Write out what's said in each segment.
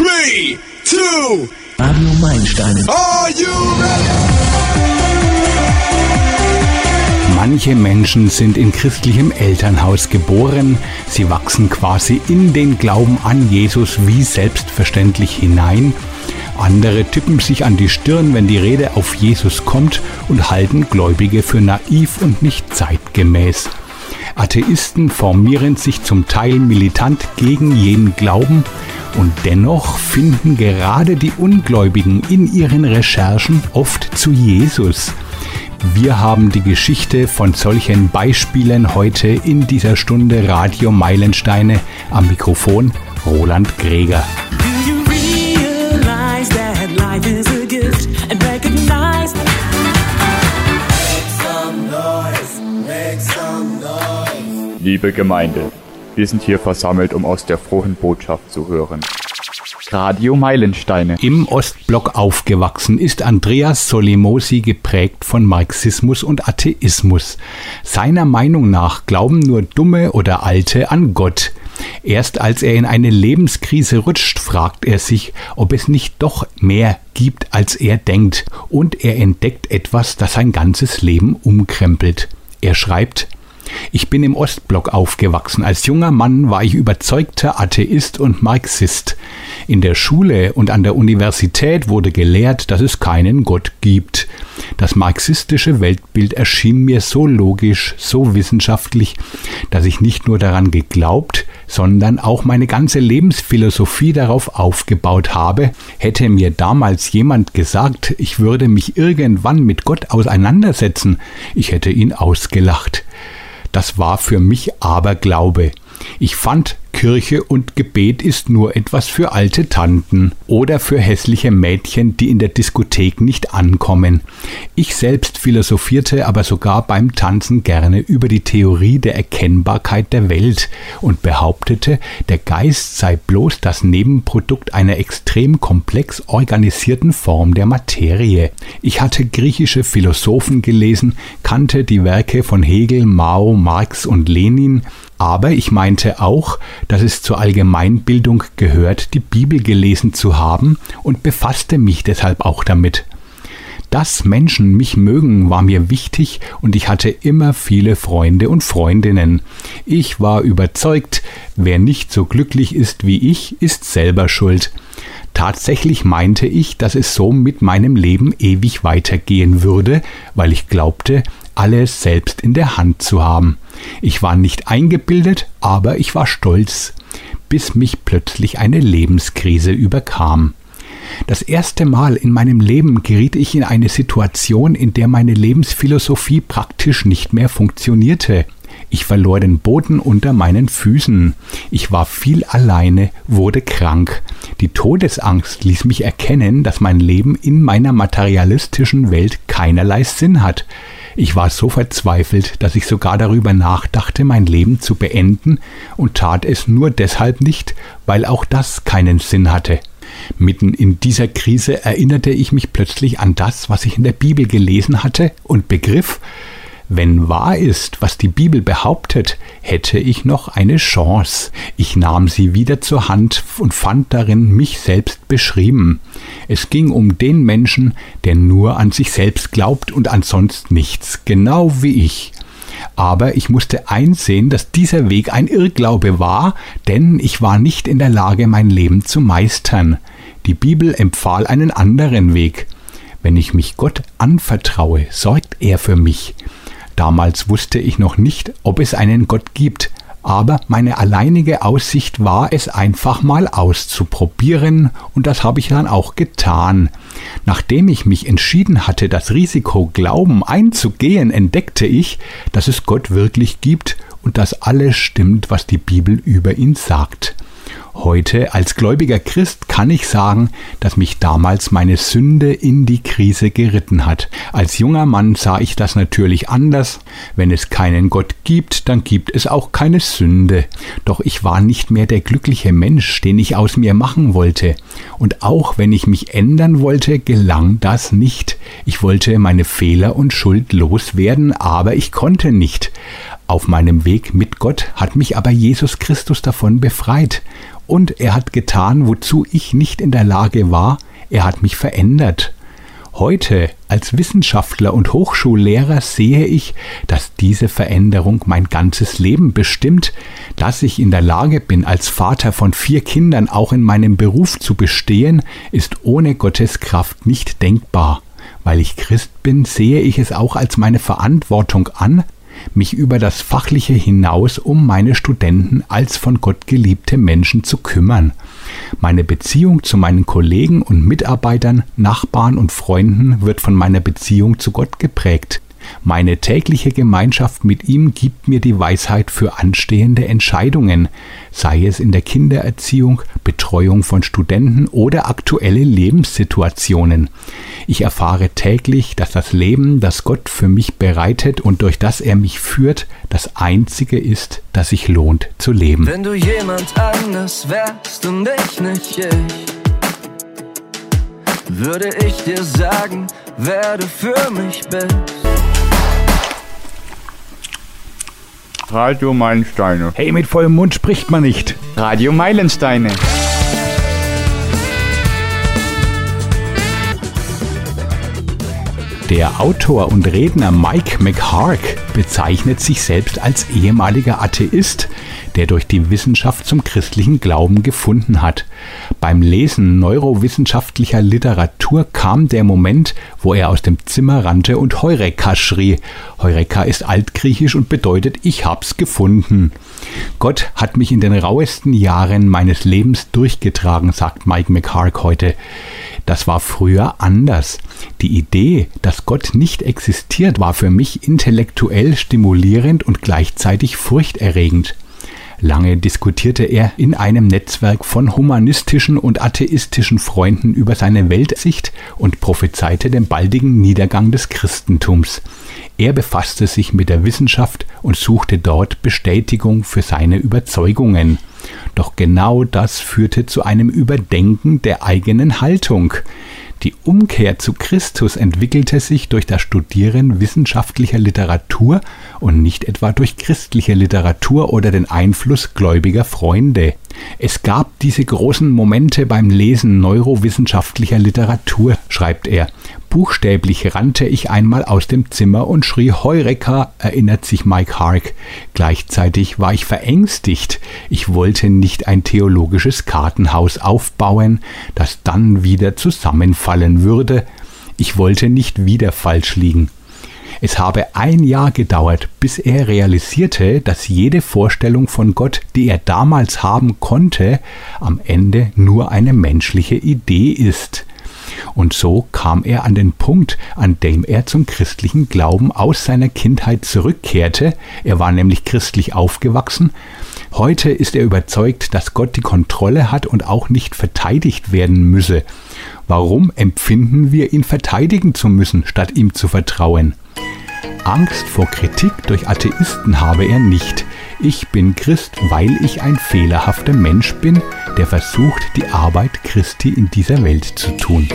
Three, two, Radio Meilensteine. are you ready? Manche Menschen sind in christlichem Elternhaus geboren, sie wachsen quasi in den Glauben an Jesus wie selbstverständlich hinein. Andere tippen sich an die Stirn, wenn die Rede auf Jesus kommt und halten Gläubige für naiv und nicht zeitgemäß. Atheisten formieren sich zum Teil militant gegen jeden Glauben und dennoch finden gerade die Ungläubigen in ihren Recherchen oft zu Jesus. Wir haben die Geschichte von solchen Beispielen heute in dieser Stunde Radio Meilensteine am Mikrofon Roland Greger. Liebe Gemeinde, wir sind hier versammelt, um aus der frohen Botschaft zu hören. Radio Meilensteine. Im Ostblock aufgewachsen ist Andreas Solimosi geprägt von Marxismus und Atheismus. Seiner Meinung nach glauben nur Dumme oder Alte an Gott. Erst als er in eine Lebenskrise rutscht, fragt er sich, ob es nicht doch mehr gibt, als er denkt, und er entdeckt etwas, das sein ganzes Leben umkrempelt. Er schreibt, ich bin im Ostblock aufgewachsen. Als junger Mann war ich überzeugter Atheist und Marxist. In der Schule und an der Universität wurde gelehrt, dass es keinen Gott gibt. Das marxistische Weltbild erschien mir so logisch, so wissenschaftlich, dass ich nicht nur daran geglaubt, sondern auch meine ganze Lebensphilosophie darauf aufgebaut habe. Hätte mir damals jemand gesagt, ich würde mich irgendwann mit Gott auseinandersetzen, ich hätte ihn ausgelacht. Das war für mich Aberglaube. Ich fand, Kirche und Gebet ist nur etwas für alte Tanten oder für hässliche Mädchen, die in der Diskothek nicht ankommen. Ich selbst philosophierte aber sogar beim Tanzen gerne über die Theorie der Erkennbarkeit der Welt und behauptete, der Geist sei bloß das Nebenprodukt einer extrem komplex organisierten Form der Materie. Ich hatte griechische Philosophen gelesen, kannte die Werke von Hegel, Mao, Marx und Lenin, aber ich meinte auch, dass es zur Allgemeinbildung gehört, die Bibel gelesen zu haben und befasste mich deshalb auch damit. Dass Menschen mich mögen, war mir wichtig und ich hatte immer viele Freunde und Freundinnen. Ich war überzeugt, wer nicht so glücklich ist wie ich, ist selber schuld. Tatsächlich meinte ich, dass es so mit meinem Leben ewig weitergehen würde, weil ich glaubte, alles selbst in der Hand zu haben. Ich war nicht eingebildet, aber ich war stolz, bis mich plötzlich eine Lebenskrise überkam. Das erste Mal in meinem Leben geriet ich in eine Situation, in der meine Lebensphilosophie praktisch nicht mehr funktionierte. Ich verlor den Boden unter meinen Füßen. Ich war viel alleine, wurde krank. Die Todesangst ließ mich erkennen, dass mein Leben in meiner materialistischen Welt keinerlei Sinn hat. Ich war so verzweifelt, dass ich sogar darüber nachdachte, mein Leben zu beenden und tat es nur deshalb nicht, weil auch das keinen Sinn hatte. Mitten in dieser Krise erinnerte ich mich plötzlich an das, was ich in der Bibel gelesen hatte und begriff, wenn wahr ist, was die Bibel behauptet, hätte ich noch eine Chance. Ich nahm sie wieder zur Hand und fand darin mich selbst beschrieben. Es ging um den Menschen, der nur an sich selbst glaubt und ansonsten nichts, genau wie ich. Aber ich musste einsehen, dass dieser Weg ein Irrglaube war, denn ich war nicht in der Lage, mein Leben zu meistern. Die Bibel empfahl einen anderen Weg. Wenn ich mich Gott anvertraue, sorgt er für mich. Damals wusste ich noch nicht, ob es einen Gott gibt, aber meine alleinige Aussicht war es einfach mal auszuprobieren und das habe ich dann auch getan. Nachdem ich mich entschieden hatte, das Risiko Glauben einzugehen, entdeckte ich, dass es Gott wirklich gibt und dass alles stimmt, was die Bibel über ihn sagt. Heute als gläubiger Christ kann ich sagen, dass mich damals meine Sünde in die Krise geritten hat. Als junger Mann sah ich das natürlich anders. Wenn es keinen Gott gibt, dann gibt es auch keine Sünde. Doch ich war nicht mehr der glückliche Mensch, den ich aus mir machen wollte. Und auch wenn ich mich ändern wollte, gelang das nicht. Ich wollte meine Fehler und Schuld loswerden, aber ich konnte nicht. Auf meinem Weg mit Gott hat mich aber Jesus Christus davon befreit, und er hat getan, wozu ich nicht in der Lage war, er hat mich verändert. Heute als Wissenschaftler und Hochschullehrer sehe ich, dass diese Veränderung mein ganzes Leben bestimmt, dass ich in der Lage bin, als Vater von vier Kindern auch in meinem Beruf zu bestehen, ist ohne Gottes Kraft nicht denkbar. Weil ich Christ bin, sehe ich es auch als meine Verantwortung an, mich über das Fachliche hinaus um meine Studenten als von Gott geliebte Menschen zu kümmern. Meine Beziehung zu meinen Kollegen und Mitarbeitern, Nachbarn und Freunden wird von meiner Beziehung zu Gott geprägt. Meine tägliche Gemeinschaft mit ihm gibt mir die Weisheit für anstehende Entscheidungen, sei es in der Kindererziehung, Betreuung von Studenten oder aktuelle Lebenssituationen. Ich erfahre täglich, dass das Leben, das Gott für mich bereitet und durch das er mich führt, das einzige ist, das sich lohnt zu leben. Wenn du jemand anders wärst und ich nicht ich, würde ich dir sagen, wer du für mich bist. Radio Meilensteine. Hey, mit vollem Mund spricht man nicht. Radio Meilensteine. Der Autor und Redner Mike McHark bezeichnet sich selbst als ehemaliger Atheist, der durch die Wissenschaft zum christlichen Glauben gefunden hat. Beim Lesen neurowissenschaftlicher Literatur kam der Moment, wo er aus dem Zimmer rannte und Heureka schrie. Heureka ist altgriechisch und bedeutet ich hab's gefunden. Gott hat mich in den rauesten Jahren meines Lebens durchgetragen, sagt Mike McHark heute. Das war früher anders. Die Idee, dass Gott nicht existiert, war für mich intellektuell stimulierend und gleichzeitig furchterregend. Lange diskutierte er in einem Netzwerk von humanistischen und atheistischen Freunden über seine Weltsicht und prophezeite den baldigen Niedergang des Christentums. Er befasste sich mit der Wissenschaft und suchte dort Bestätigung für seine Überzeugungen. Doch genau das führte zu einem Überdenken der eigenen Haltung. Die Umkehr zu Christus entwickelte sich durch das Studieren wissenschaftlicher Literatur und nicht etwa durch christliche Literatur oder den Einfluss gläubiger Freunde. Es gab diese großen Momente beim Lesen neurowissenschaftlicher Literatur, schreibt er. Buchstäblich rannte ich einmal aus dem Zimmer und schrie Heureka, erinnert sich Mike Hark. Gleichzeitig war ich verängstigt. Ich wollte nicht ein theologisches Kartenhaus aufbauen, das dann wieder zusammenfallen würde. Ich wollte nicht wieder falsch liegen. Es habe ein Jahr gedauert, bis er realisierte, dass jede Vorstellung von Gott, die er damals haben konnte, am Ende nur eine menschliche Idee ist. Und so kam er an den Punkt, an dem er zum christlichen Glauben aus seiner Kindheit zurückkehrte. Er war nämlich christlich aufgewachsen. Heute ist er überzeugt, dass Gott die Kontrolle hat und auch nicht verteidigt werden müsse. Warum empfinden wir ihn verteidigen zu müssen, statt ihm zu vertrauen? Angst vor Kritik durch Atheisten habe er nicht. Ich bin Christ, weil ich ein fehlerhafter Mensch bin, der versucht, die Arbeit Christi in dieser Welt zu tun.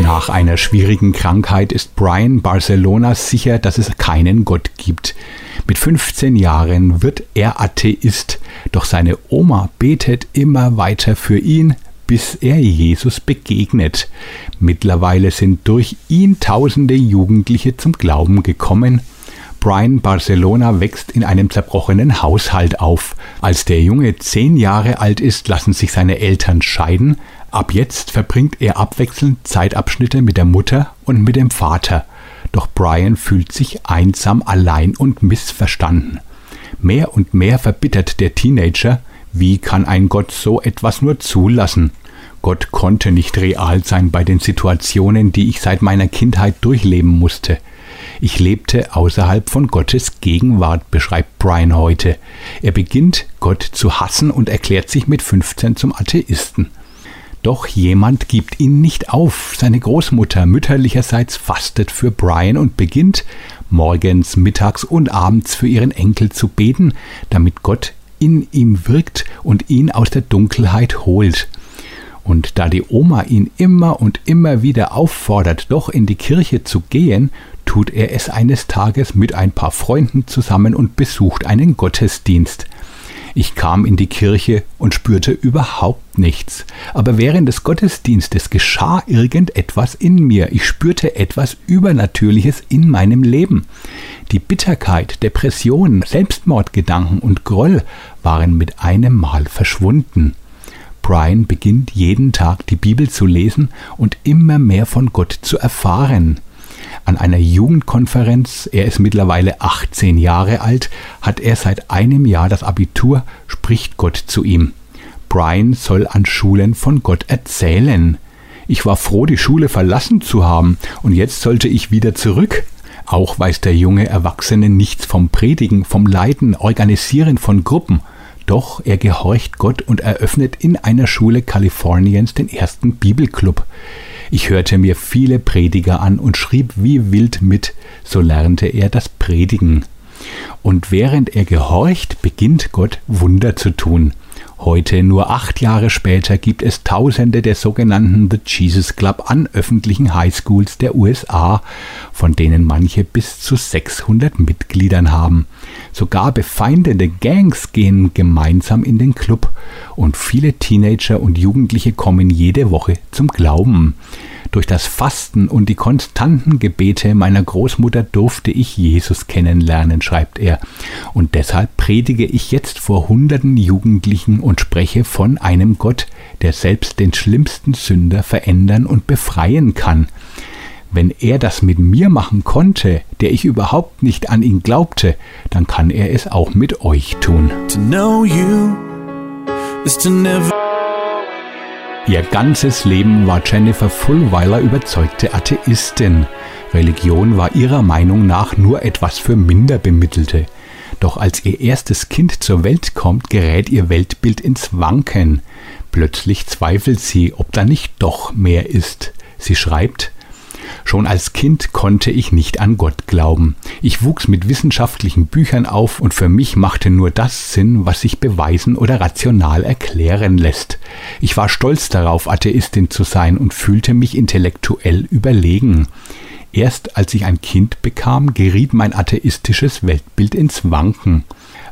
Nach einer schwierigen Krankheit ist Brian Barcelona sicher, dass es keinen Gott gibt. Mit 15 Jahren wird er Atheist, doch seine Oma betet immer weiter für ihn, bis er Jesus begegnet. Mittlerweile sind durch ihn tausende Jugendliche zum Glauben gekommen. Brian Barcelona wächst in einem zerbrochenen Haushalt auf. Als der Junge zehn Jahre alt ist, lassen sich seine Eltern scheiden. Ab jetzt verbringt er abwechselnd Zeitabschnitte mit der Mutter und mit dem Vater. Doch Brian fühlt sich einsam, allein und missverstanden. Mehr und mehr verbittert der Teenager, wie kann ein Gott so etwas nur zulassen? Gott konnte nicht real sein bei den Situationen, die ich seit meiner Kindheit durchleben musste. Ich lebte außerhalb von Gottes Gegenwart, beschreibt Brian heute. Er beginnt, Gott zu hassen und erklärt sich mit 15 zum Atheisten. Doch jemand gibt ihn nicht auf. Seine Großmutter mütterlicherseits fastet für Brian und beginnt, morgens, mittags und abends für ihren Enkel zu beten, damit Gott in ihm wirkt und ihn aus der Dunkelheit holt. Und da die Oma ihn immer und immer wieder auffordert, doch in die Kirche zu gehen, tut er es eines Tages mit ein paar Freunden zusammen und besucht einen Gottesdienst. Ich kam in die Kirche und spürte überhaupt nichts. Aber während des Gottesdienstes geschah irgendetwas in mir. Ich spürte etwas Übernatürliches in meinem Leben. Die Bitterkeit, Depression, Selbstmordgedanken und Groll waren mit einem Mal verschwunden. Brian beginnt jeden Tag die Bibel zu lesen und immer mehr von Gott zu erfahren. An einer Jugendkonferenz, er ist mittlerweile 18 Jahre alt, hat er seit einem Jahr das Abitur, spricht Gott zu ihm. Brian soll an Schulen von Gott erzählen. Ich war froh, die Schule verlassen zu haben, und jetzt sollte ich wieder zurück. Auch weiß der junge Erwachsene nichts vom Predigen, vom Leiten, Organisieren von Gruppen. Doch er gehorcht Gott und eröffnet in einer Schule Kaliforniens den ersten Bibelclub. Ich hörte mir viele Prediger an und schrieb wie wild mit, so lernte er das Predigen. Und während er gehorcht, beginnt Gott Wunder zu tun. Heute, nur acht Jahre später, gibt es Tausende der sogenannten The Jesus Club an öffentlichen Highschools der USA, von denen manche bis zu 600 Mitgliedern haben. Sogar befeindete Gangs gehen gemeinsam in den Club und viele Teenager und Jugendliche kommen jede Woche zum Glauben. Durch das Fasten und die konstanten Gebete meiner Großmutter durfte ich Jesus kennenlernen, schreibt er. Und deshalb predige ich jetzt vor hunderten Jugendlichen und spreche von einem Gott, der selbst den schlimmsten Sünder verändern und befreien kann. Wenn er das mit mir machen konnte, der ich überhaupt nicht an ihn glaubte, dann kann er es auch mit euch tun. To know you is to never. Ihr ganzes Leben war Jennifer Fulweiler überzeugte Atheistin. Religion war ihrer Meinung nach nur etwas für Minderbemittelte. Doch als ihr erstes Kind zur Welt kommt, gerät ihr Weltbild ins Wanken. Plötzlich zweifelt sie, ob da nicht doch mehr ist. Sie schreibt, Schon als Kind konnte ich nicht an Gott glauben. Ich wuchs mit wissenschaftlichen Büchern auf und für mich machte nur das Sinn, was sich beweisen oder rational erklären lässt. Ich war stolz darauf, Atheistin zu sein und fühlte mich intellektuell überlegen. Erst als ich ein Kind bekam, geriet mein atheistisches Weltbild ins Wanken.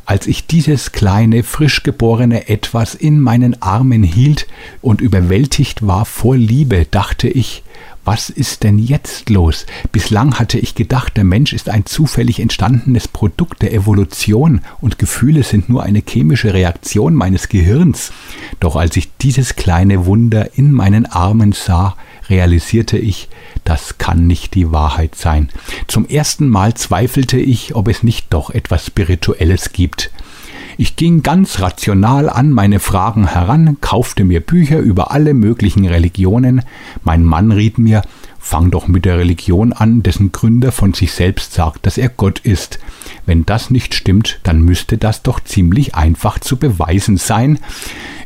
Als ich dieses kleine, frisch geborene Etwas in meinen Armen hielt und überwältigt war vor Liebe, dachte ich, was ist denn jetzt los? Bislang hatte ich gedacht, der Mensch ist ein zufällig entstandenes Produkt der Evolution und Gefühle sind nur eine chemische Reaktion meines Gehirns. Doch als ich dieses kleine Wunder in meinen Armen sah, realisierte ich, das kann nicht die Wahrheit sein. Zum ersten Mal zweifelte ich, ob es nicht doch etwas Spirituelles gibt. Ich ging ganz rational an meine Fragen heran, kaufte mir Bücher über alle möglichen Religionen. Mein Mann riet mir, fang doch mit der Religion an, dessen Gründer von sich selbst sagt, dass er Gott ist. Wenn das nicht stimmt, dann müsste das doch ziemlich einfach zu beweisen sein.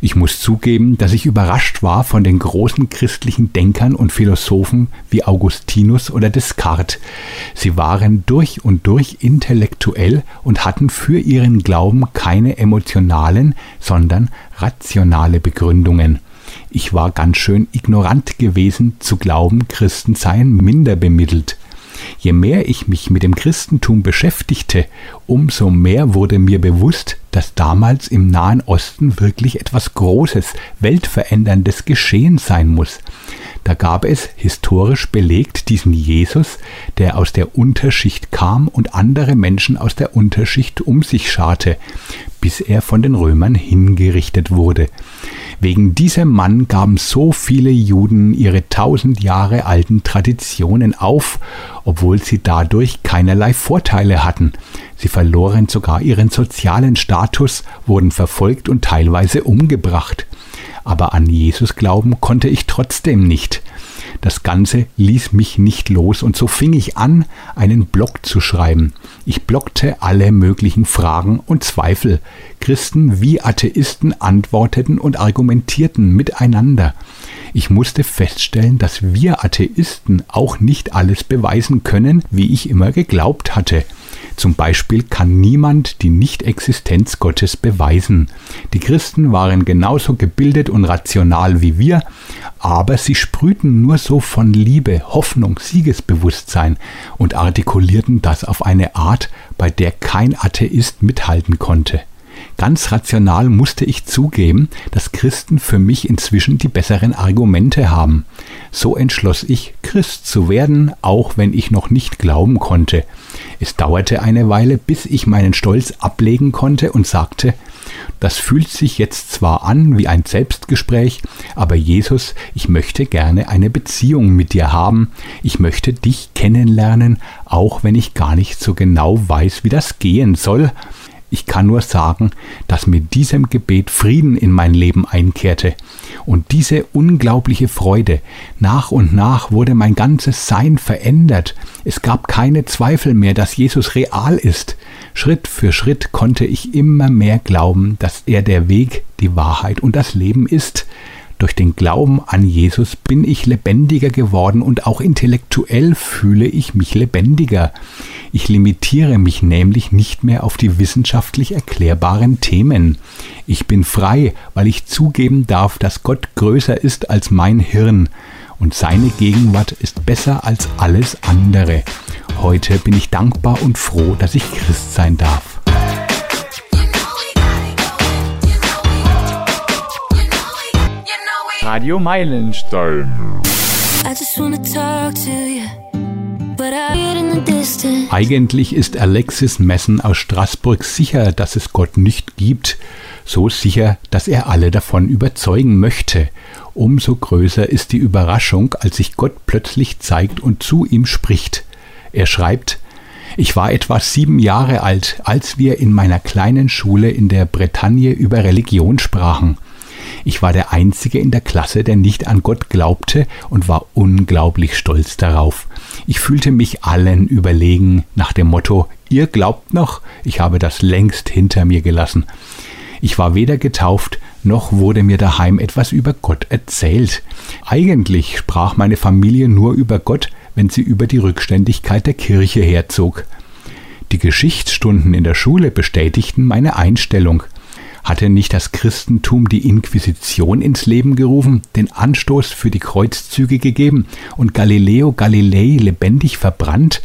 Ich muss zugeben, dass ich überrascht war von den großen christlichen Denkern und Philosophen wie Augustinus oder Descartes. Sie waren durch und durch intellektuell und hatten für ihren Glauben keine emotionalen, sondern rationale Begründungen. Ich war ganz schön ignorant gewesen, zu glauben, Christen seien minder bemittelt. Je mehr ich mich mit dem Christentum beschäftigte, umso mehr wurde mir bewusst, dass damals im Nahen Osten wirklich etwas Großes, Weltveränderndes geschehen sein muss. Da gab es historisch belegt diesen Jesus, der aus der Unterschicht kam und andere Menschen aus der Unterschicht um sich scharte, bis er von den Römern hingerichtet wurde. Wegen diesem Mann gaben so viele Juden ihre tausend Jahre alten Traditionen auf, obwohl sie dadurch keinerlei Vorteile hatten. Sie verloren sogar ihren sozialen Status, wurden verfolgt und teilweise umgebracht. Aber an Jesus glauben konnte ich trotzdem nicht. Das Ganze ließ mich nicht los und so fing ich an, einen Blog zu schreiben. Ich blockte alle möglichen Fragen und Zweifel. Christen wie Atheisten antworteten und argumentierten miteinander. Ich musste feststellen, dass wir Atheisten auch nicht alles beweisen können, wie ich immer geglaubt hatte. Zum Beispiel kann niemand die Nichtexistenz Gottes beweisen. Die Christen waren genauso gebildet und rational wie wir, aber sie sprühten nur so von Liebe, Hoffnung, Siegesbewusstsein und artikulierten das auf eine Art, bei der kein Atheist mithalten konnte. Ganz rational musste ich zugeben, dass Christen für mich inzwischen die besseren Argumente haben. So entschloss ich, Christ zu werden, auch wenn ich noch nicht glauben konnte. Es dauerte eine Weile, bis ich meinen Stolz ablegen konnte und sagte, das fühlt sich jetzt zwar an wie ein Selbstgespräch, aber Jesus, ich möchte gerne eine Beziehung mit dir haben, ich möchte dich kennenlernen, auch wenn ich gar nicht so genau weiß, wie das gehen soll, ich kann nur sagen, dass mit diesem Gebet Frieden in mein Leben einkehrte. Und diese unglaubliche Freude, nach und nach wurde mein ganzes Sein verändert. Es gab keine Zweifel mehr, dass Jesus real ist. Schritt für Schritt konnte ich immer mehr glauben, dass er der Weg, die Wahrheit und das Leben ist. Durch den Glauben an Jesus bin ich lebendiger geworden und auch intellektuell fühle ich mich lebendiger. Ich limitiere mich nämlich nicht mehr auf die wissenschaftlich erklärbaren Themen. Ich bin frei, weil ich zugeben darf, dass Gott größer ist als mein Hirn und seine Gegenwart ist besser als alles andere. Heute bin ich dankbar und froh, dass ich Christ sein darf. The distance. Eigentlich ist Alexis Messen aus Straßburg sicher, dass es Gott nicht gibt, so sicher, dass er alle davon überzeugen möchte. Umso größer ist die Überraschung, als sich Gott plötzlich zeigt und zu ihm spricht. Er schreibt, ich war etwa sieben Jahre alt, als wir in meiner kleinen Schule in der Bretagne über Religion sprachen. Ich war der Einzige in der Klasse, der nicht an Gott glaubte und war unglaublich stolz darauf. Ich fühlte mich allen überlegen nach dem Motto, ihr glaubt noch, ich habe das längst hinter mir gelassen. Ich war weder getauft, noch wurde mir daheim etwas über Gott erzählt. Eigentlich sprach meine Familie nur über Gott, wenn sie über die Rückständigkeit der Kirche herzog. Die Geschichtsstunden in der Schule bestätigten meine Einstellung. Hatte nicht das Christentum die Inquisition ins Leben gerufen, den Anstoß für die Kreuzzüge gegeben und Galileo Galilei lebendig verbrannt?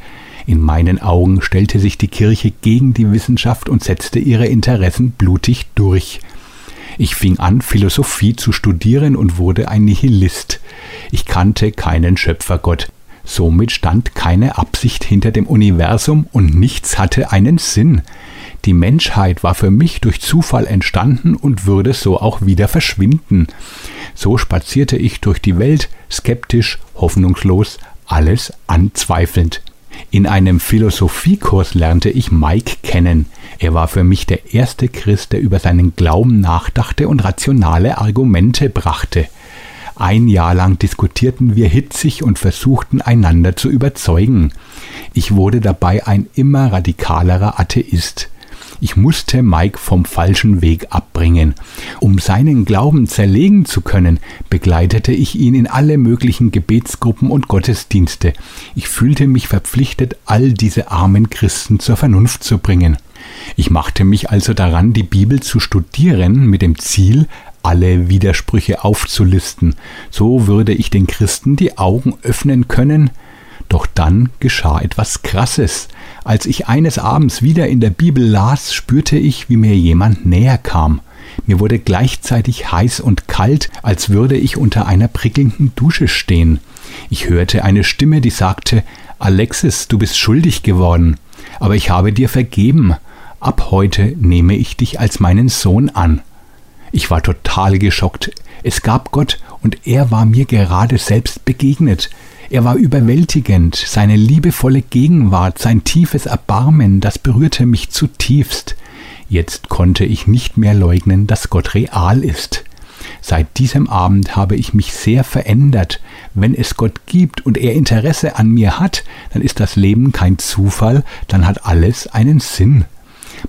In meinen Augen stellte sich die Kirche gegen die Wissenschaft und setzte ihre Interessen blutig durch. Ich fing an, Philosophie zu studieren und wurde ein Nihilist. Ich kannte keinen Schöpfergott. Somit stand keine Absicht hinter dem Universum und nichts hatte einen Sinn. Die Menschheit war für mich durch Zufall entstanden und würde so auch wieder verschwinden. So spazierte ich durch die Welt, skeptisch, hoffnungslos, alles anzweifelnd. In einem Philosophiekurs lernte ich Mike kennen. Er war für mich der erste Christ, der über seinen Glauben nachdachte und rationale Argumente brachte. Ein Jahr lang diskutierten wir hitzig und versuchten einander zu überzeugen. Ich wurde dabei ein immer radikalerer Atheist. Ich musste Mike vom falschen Weg abbringen. Um seinen Glauben zerlegen zu können, begleitete ich ihn in alle möglichen Gebetsgruppen und Gottesdienste. Ich fühlte mich verpflichtet, all diese armen Christen zur Vernunft zu bringen. Ich machte mich also daran, die Bibel zu studieren mit dem Ziel, alle Widersprüche aufzulisten. So würde ich den Christen die Augen öffnen können, doch dann geschah etwas Krasses. Als ich eines Abends wieder in der Bibel las, spürte ich, wie mir jemand näher kam. Mir wurde gleichzeitig heiß und kalt, als würde ich unter einer prickelnden Dusche stehen. Ich hörte eine Stimme, die sagte Alexis, du bist schuldig geworden, aber ich habe dir vergeben. Ab heute nehme ich dich als meinen Sohn an. Ich war total geschockt. Es gab Gott und er war mir gerade selbst begegnet. Er war überwältigend, seine liebevolle Gegenwart, sein tiefes Erbarmen, das berührte mich zutiefst. Jetzt konnte ich nicht mehr leugnen, dass Gott real ist. Seit diesem Abend habe ich mich sehr verändert. Wenn es Gott gibt und er Interesse an mir hat, dann ist das Leben kein Zufall, dann hat alles einen Sinn.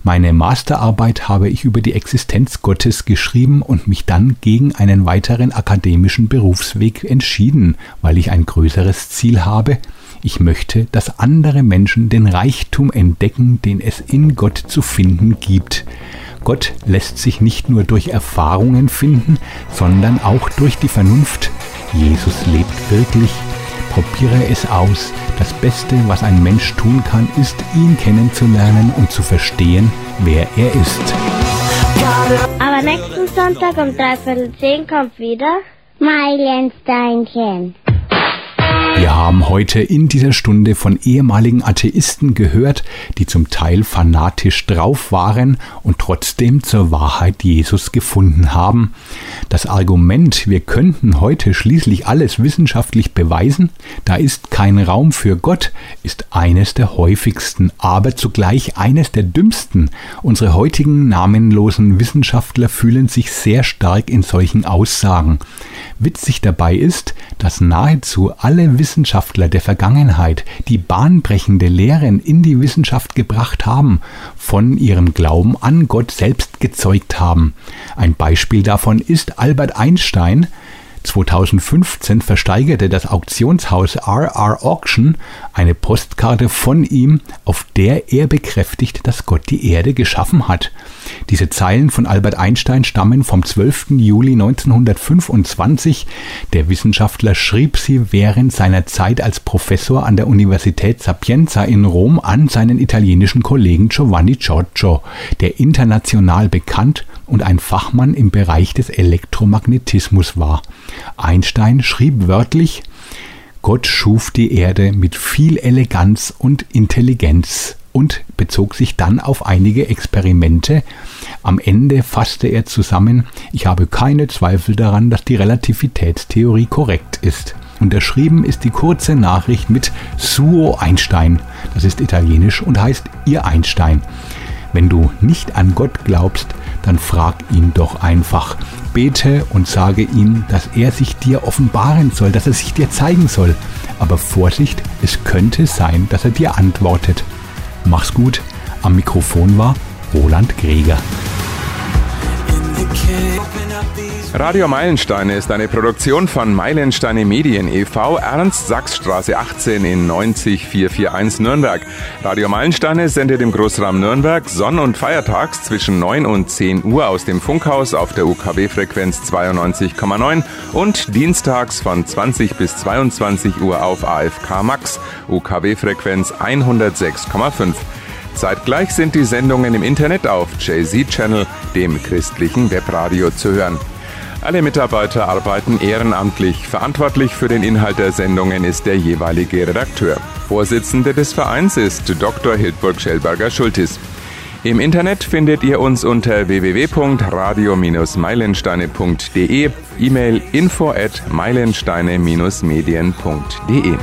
Meine Masterarbeit habe ich über die Existenz Gottes geschrieben und mich dann gegen einen weiteren akademischen Berufsweg entschieden, weil ich ein größeres Ziel habe. Ich möchte, dass andere Menschen den Reichtum entdecken, den es in Gott zu finden gibt. Gott lässt sich nicht nur durch Erfahrungen finden, sondern auch durch die Vernunft. Jesus lebt wirklich. Probiere es aus. Das Beste, was ein Mensch tun kann, ist, ihn kennenzulernen und zu verstehen, wer er ist. Aber nächsten Sonntag um dreiviertel zehn kommt wieder Meilensteinchen. Wir haben heute in dieser Stunde von ehemaligen Atheisten gehört, die zum Teil fanatisch drauf waren und trotzdem zur Wahrheit Jesus gefunden haben. Das Argument, wir könnten heute schließlich alles wissenschaftlich beweisen, da ist kein Raum für Gott, ist eines der häufigsten, aber zugleich eines der dümmsten. Unsere heutigen namenlosen Wissenschaftler fühlen sich sehr stark in solchen Aussagen. Witzig dabei ist, dass nahezu alle Wissenschaftler der Vergangenheit, die bahnbrechende Lehren in die Wissenschaft gebracht haben, von ihrem Glauben an Gott selbst gezeugt haben. Ein Beispiel davon ist Albert Einstein, 2015 versteigerte das Auktionshaus RR Auction eine Postkarte von ihm, auf der er bekräftigt, dass Gott die Erde geschaffen hat. Diese Zeilen von Albert Einstein stammen vom 12. Juli 1925. Der Wissenschaftler schrieb sie während seiner Zeit als Professor an der Universität Sapienza in Rom an seinen italienischen Kollegen Giovanni Giorgio, der international bekannt und ein Fachmann im Bereich des Elektromagnetismus war. Einstein schrieb wörtlich, Gott schuf die Erde mit viel Eleganz und Intelligenz und bezog sich dann auf einige Experimente. Am Ende fasste er zusammen, ich habe keine Zweifel daran, dass die Relativitätstheorie korrekt ist. Unterschrieben ist die kurze Nachricht mit Suo Einstein. Das ist italienisch und heißt ihr Einstein. Wenn du nicht an Gott glaubst, dann frag ihn doch einfach. Bete und sage ihm, dass er sich dir offenbaren soll, dass er sich dir zeigen soll. Aber Vorsicht, es könnte sein, dass er dir antwortet. Mach's gut. Am Mikrofon war Roland Greger. Radio Meilensteine ist eine Produktion von Meilensteine Medien e.V. Ernst Sachsstraße 18 in 90441 Nürnberg. Radio Meilensteine sendet im Großraum Nürnberg sonn- und feiertags zwischen 9 und 10 Uhr aus dem Funkhaus auf der UKW-Frequenz 92,9 und dienstags von 20 bis 22 Uhr auf AFK Max, UKW-Frequenz 106,5. Zeitgleich sind die Sendungen im Internet auf JZ Channel, dem christlichen Webradio, zu hören. Alle Mitarbeiter arbeiten ehrenamtlich. Verantwortlich für den Inhalt der Sendungen ist der jeweilige Redakteur. Vorsitzende des Vereins ist Dr. Hildburg Schellberger-Schultis. Im Internet findet ihr uns unter www.radio-meilensteine.de, E-Mail info at meilensteine-medien.de.